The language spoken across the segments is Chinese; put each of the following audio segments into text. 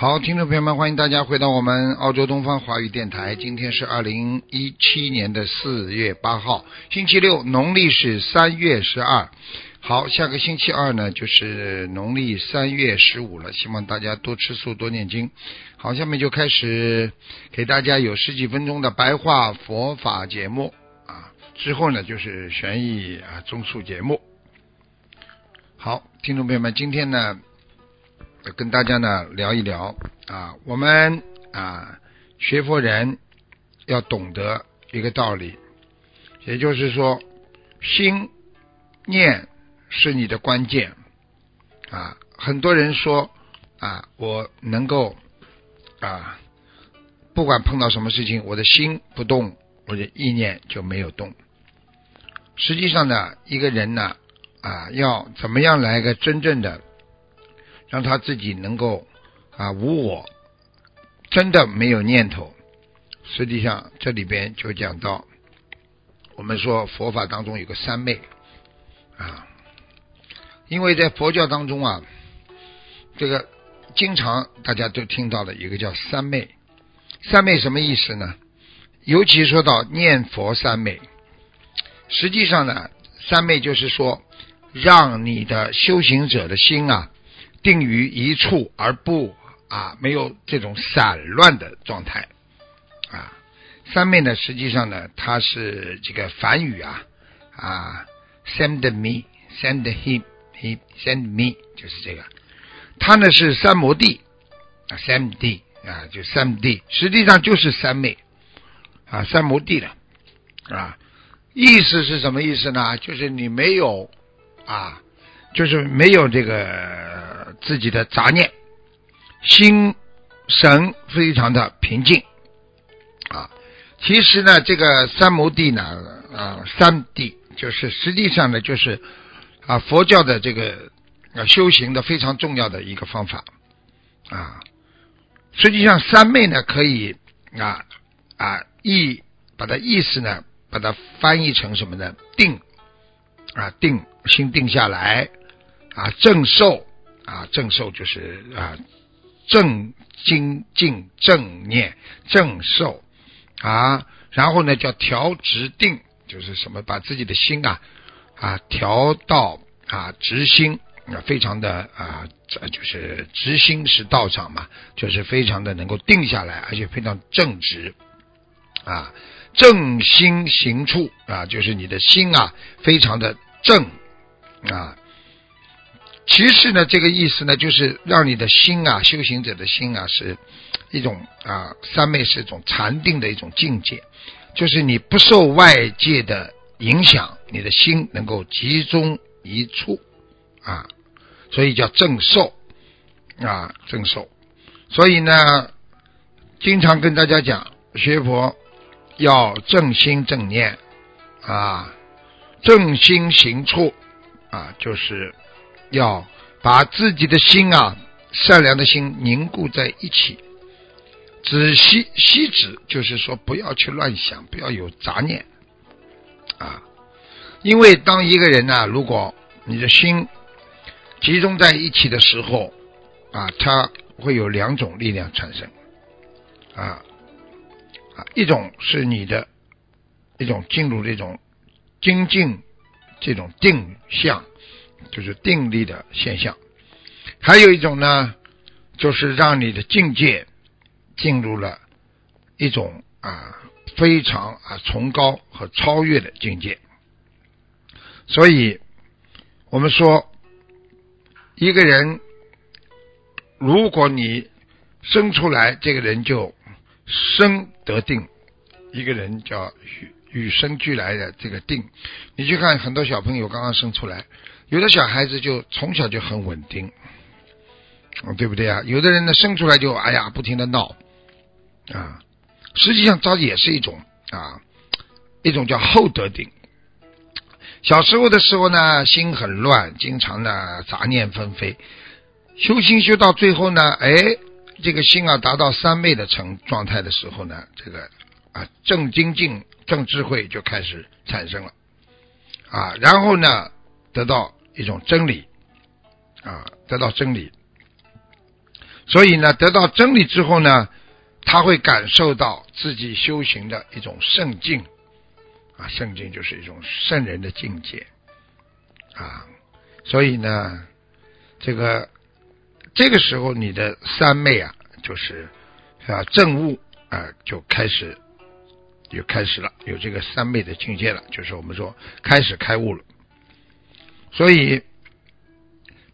好，听众朋友们，欢迎大家回到我们澳洲东方华语电台。今天是二零一七年的四月八号，星期六，农历是三月十二。好，下个星期二呢，就是农历三月十五了。希望大家多吃素，多念经。好，下面就开始给大家有十几分钟的白话佛法节目啊。之后呢，就是悬疑啊综述节目。好，听众朋友们，今天呢。跟大家呢聊一聊啊，我们啊学佛人要懂得一个道理，也就是说，心念是你的关键啊。很多人说啊，我能够啊，不管碰到什么事情，我的心不动，我的意念就没有动。实际上呢，一个人呢啊，要怎么样来一个真正的？让他自己能够啊无我，真的没有念头。实际上这里边就讲到，我们说佛法当中有个三昧啊，因为在佛教当中啊，这个经常大家都听到的一个叫三昧。三昧什么意思呢？尤其说到念佛三昧，实际上呢，三昧就是说，让你的修行者的心啊。定于一处而不啊没有这种散乱的状态。啊，三昧呢实际上呢它是这个梵语啊啊 send me send him he send me 就是这个，它呢是三摩地啊三地啊就三地，实际上就是三昧啊三摩地了啊。意思是什么意思呢？就是你没有啊就是没有这个。自己的杂念，心神非常的平静啊。其实呢，这个三摩地呢，啊，三地就是实际上呢，就是啊，佛教的这个啊修行的非常重要的一个方法啊。实际上，三昧呢，可以啊啊意把它意思呢，把它翻译成什么呢？定啊，定心定下来啊，正受。啊，正受就是啊，正精进正念正受啊，然后呢叫调直定，就是什么把自己的心啊啊调到啊直心啊，非常的啊，就是直心是道场嘛，就是非常的能够定下来，而且非常正直啊，正心行处啊，就是你的心啊非常的正啊。其实呢，这个意思呢，就是让你的心啊，修行者的心啊，是一种啊，三昧是一种禅定的一种境界，就是你不受外界的影响，你的心能够集中一处啊，所以叫正受啊，正受。所以呢，经常跟大家讲，学佛要正心正念啊，正心行处啊，就是。要把自己的心啊，善良的心凝固在一起，止息息止，就是说不要去乱想，不要有杂念啊。因为当一个人呢，如果你的心集中在一起的时候啊，它会有两种力量产生啊啊，一种是你的一种进入这种精进这种定向。就是定力的现象，还有一种呢，就是让你的境界进入了一种啊非常啊崇高和超越的境界。所以，我们说，一个人，如果你生出来，这个人就生得定；一个人叫与与生俱来的这个定。你去看很多小朋友刚刚生出来，有的小孩子就从小就很稳定，对不对啊？有的人呢生出来就哎呀不停的闹啊，实际上这也是一种啊，一种叫厚德定。小时候的时候呢，心很乱，经常呢杂念纷飞。修心修到最后呢，哎，这个心啊达到三昧的成状态的时候呢，这个啊正精进、正智慧就开始产生了啊，然后呢得到一种真理啊，得到真理。所以呢，得到真理之后呢，他会感受到自己修行的一种圣境。啊，圣境就是一种圣人的境界啊，所以呢，这个这个时候你的三昧啊，就是啊正悟啊，就开始就开始了，有这个三昧的境界了，就是我们说开始开悟了。所以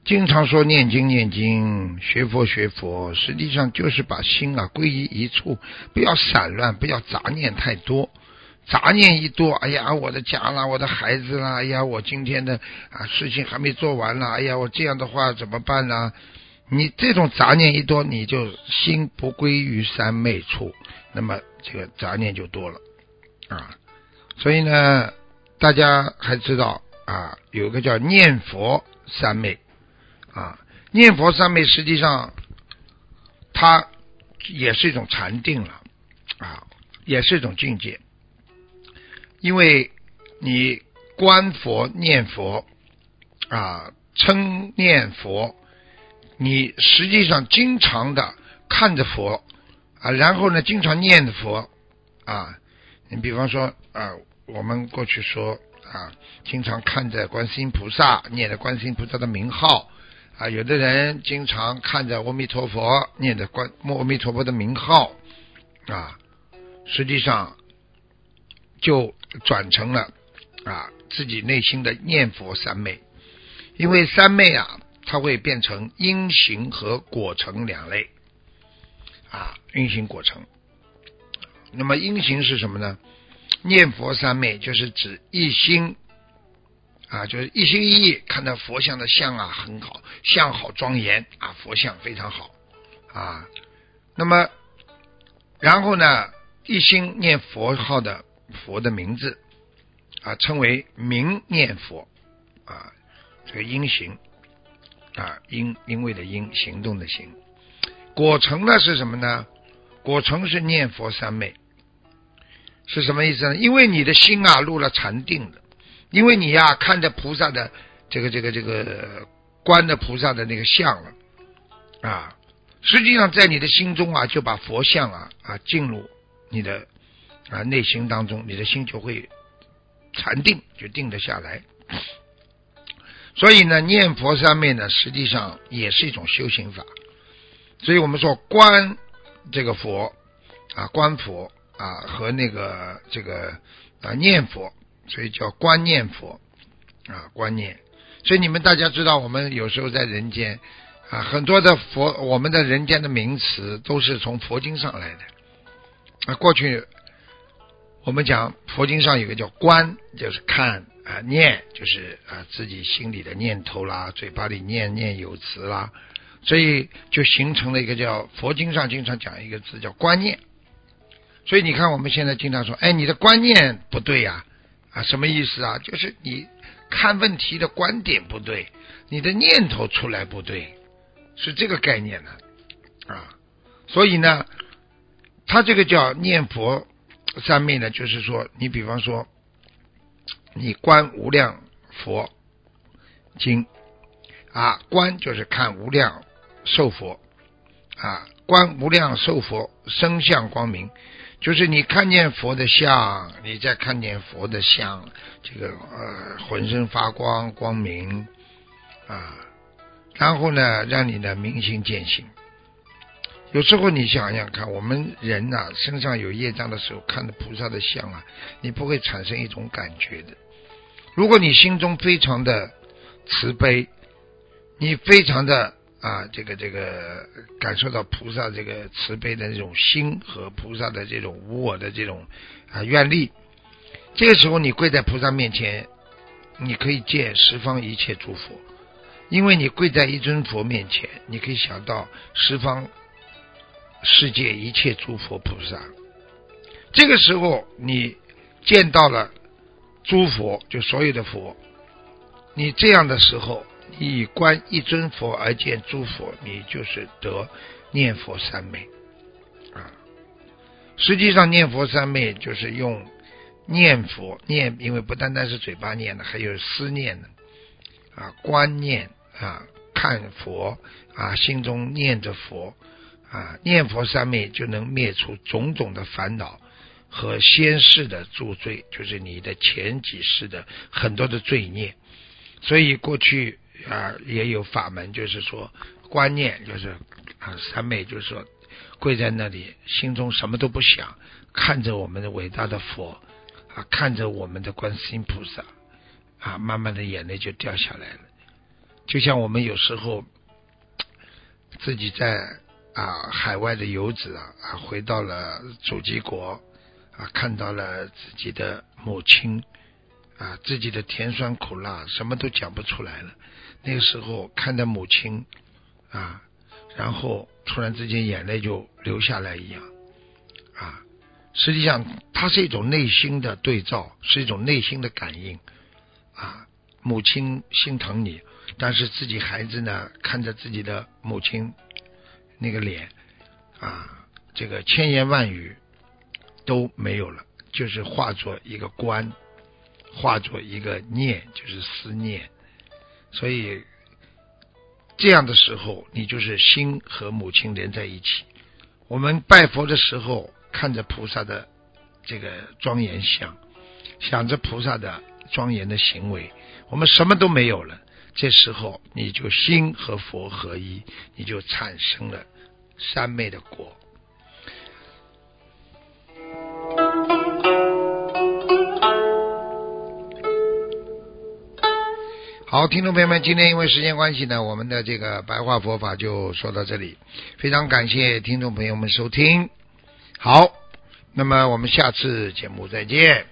经常说念经念经，学佛学佛，实际上就是把心啊归于一处，不要散乱，不要杂念太多。杂念一多，哎呀，我的家啦，我的孩子啦，哎呀，我今天的啊事情还没做完啦，哎呀，我这样的话怎么办呢？你这种杂念一多，你就心不归于三昧处，那么这个杂念就多了啊。所以呢，大家还知道啊，有个叫念佛三昧啊，念佛三昧实际上它也是一种禅定了啊，也是一种境界。因为你观佛念佛啊，称念佛，你实际上经常的看着佛啊，然后呢，经常念佛啊。你比方说啊，我们过去说啊，经常看着观世音菩萨，念着观世音菩萨的名号啊。有的人经常看着阿弥陀佛，念着观阿弥陀佛的名号啊，实际上就。转成了啊自己内心的念佛三昧，因为三昧啊，它会变成因行和果成两类啊，因行果成。那么因行是什么呢？念佛三昧就是指一心啊，就是一心一意看到佛像的像啊很好，像好庄严啊，佛像非常好啊。那么然后呢，一心念佛号的。佛的名字啊，称为名念佛啊，这个因行啊，因因为的因，行动的行。果成呢是什么呢？果成是念佛三昧，是什么意思呢？因为你的心啊入了禅定的，因为你呀看着菩萨的这个这个这个观的菩萨的那个像了啊，实际上在你的心中啊就把佛像啊啊进入你的。啊，内心当中，你的心就会禅定，就定得下来。所以呢，念佛三昧呢，实际上也是一种修行法。所以我们说观这个佛啊，观佛啊，和那个这个啊念佛，所以叫观念佛啊，观念。所以你们大家知道，我们有时候在人间啊，很多的佛，我们的人间的名词都是从佛经上来的啊，过去。我们讲佛经上有个叫观，就是看啊念，就是啊自己心里的念头啦，嘴巴里念念有词啦，所以就形成了一个叫佛经上经常讲一个字叫观念。所以你看我们现在经常说，哎，你的观念不对呀，啊什么意思啊？就是你看问题的观点不对，你的念头出来不对，是这个概念呢啊。所以呢，他这个叫念佛。三昧呢，就是说，你比方说，你观无量佛经啊，观就是看无量寿佛啊，观无量寿佛生相光明，就是你看见佛的像，你再看见佛的像，这个呃浑身发光光明啊，然后呢，让你的明心见性。有时候你想想看，我们人呐身上有业障的时候，看着菩萨的像啊，你不会产生一种感觉的。如果你心中非常的慈悲，你非常的啊这个这个感受到菩萨这个慈悲的那种心和菩萨的这种无我的这种啊愿力，这个时候你跪在菩萨面前，你可以见十方一切诸佛，因为你跪在一尊佛面前，你可以想到十方世界一切诸佛菩萨。这个时候你见到了诸佛，就所有的佛，你这样的时候，你以观一尊佛而见诸佛，你就是得念佛三昧啊。实际上念佛三昧就是用。念佛念，因为不单单是嘴巴念的，还有思念的啊，观念啊，看佛啊，心中念着佛啊，念佛三昧就能灭除种种的烦恼和先世的诸罪，就是你的前几世的很多的罪孽。所以过去啊也有法门，就是说观念，就是啊三昧，就是说跪在那里，心中什么都不想，看着我们的伟大的佛。啊，看着我们的观世音菩萨，啊，慢慢的眼泪就掉下来了。就像我们有时候自己在啊海外的游子啊，啊回到了祖籍国，啊看到了自己的母亲，啊自己的甜酸苦辣什么都讲不出来了。那个时候看着母亲啊，然后突然之间眼泪就流下来一样，啊。实际上，它是一种内心的对照，是一种内心的感应啊。母亲心疼你，但是自己孩子呢，看着自己的母亲那个脸啊，这个千言万语都没有了，就是化作一个观，化作一个念，就是思念。所以这样的时候，你就是心和母亲连在一起。我们拜佛的时候。看着菩萨的这个庄严相，想着菩萨的庄严的行为，我们什么都没有了。这时候你就心和佛合一，你就产生了三昧的果。好，听众朋友们，今天因为时间关系呢，我们的这个白话佛法就说到这里。非常感谢听众朋友们收听。好，那么我们下次节目再见。